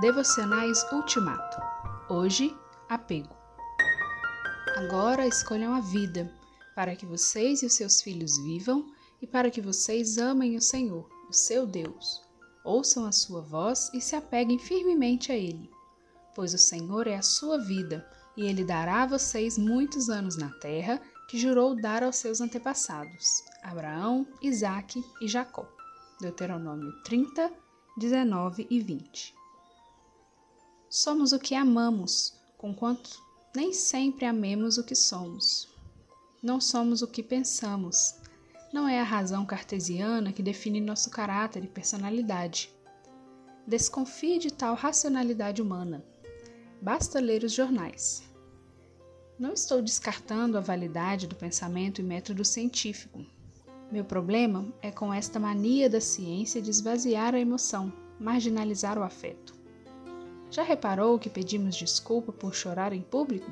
Devocionais Ultimato. Hoje, apego. Agora escolham a vida, para que vocês e os seus filhos vivam e para que vocês amem o Senhor, o seu Deus. Ouçam a sua voz e se apeguem firmemente a Ele, pois o Senhor é a sua vida e Ele dará a vocês muitos anos na terra que jurou dar aos seus antepassados, Abraão, Isaque e Jacó. Deuteronômio 30, 19 e 20. Somos o que amamos, conquanto nem sempre amemos o que somos. Não somos o que pensamos. Não é a razão cartesiana que define nosso caráter e personalidade. Desconfie de tal racionalidade humana. Basta ler os jornais. Não estou descartando a validade do pensamento e método científico. Meu problema é com esta mania da ciência de esvaziar a emoção, marginalizar o afeto. Já reparou que pedimos desculpa por chorar em público?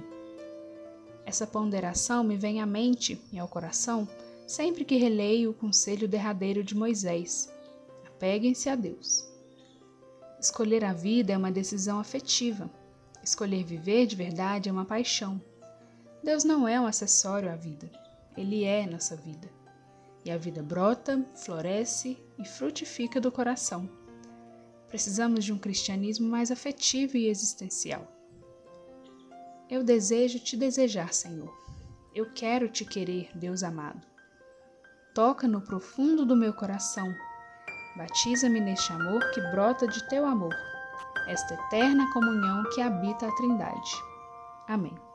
Essa ponderação me vem à mente e ao coração sempre que releio o conselho derradeiro de Moisés: apeguem-se a Deus. Escolher a vida é uma decisão afetiva. Escolher viver de verdade é uma paixão. Deus não é um acessório à vida, Ele é nossa vida. E a vida brota, floresce e frutifica do coração. Precisamos de um cristianismo mais afetivo e existencial. Eu desejo te desejar, Senhor. Eu quero te querer, Deus amado. Toca no profundo do meu coração. Batiza-me neste amor que brota de teu amor, esta eterna comunhão que habita a Trindade. Amém.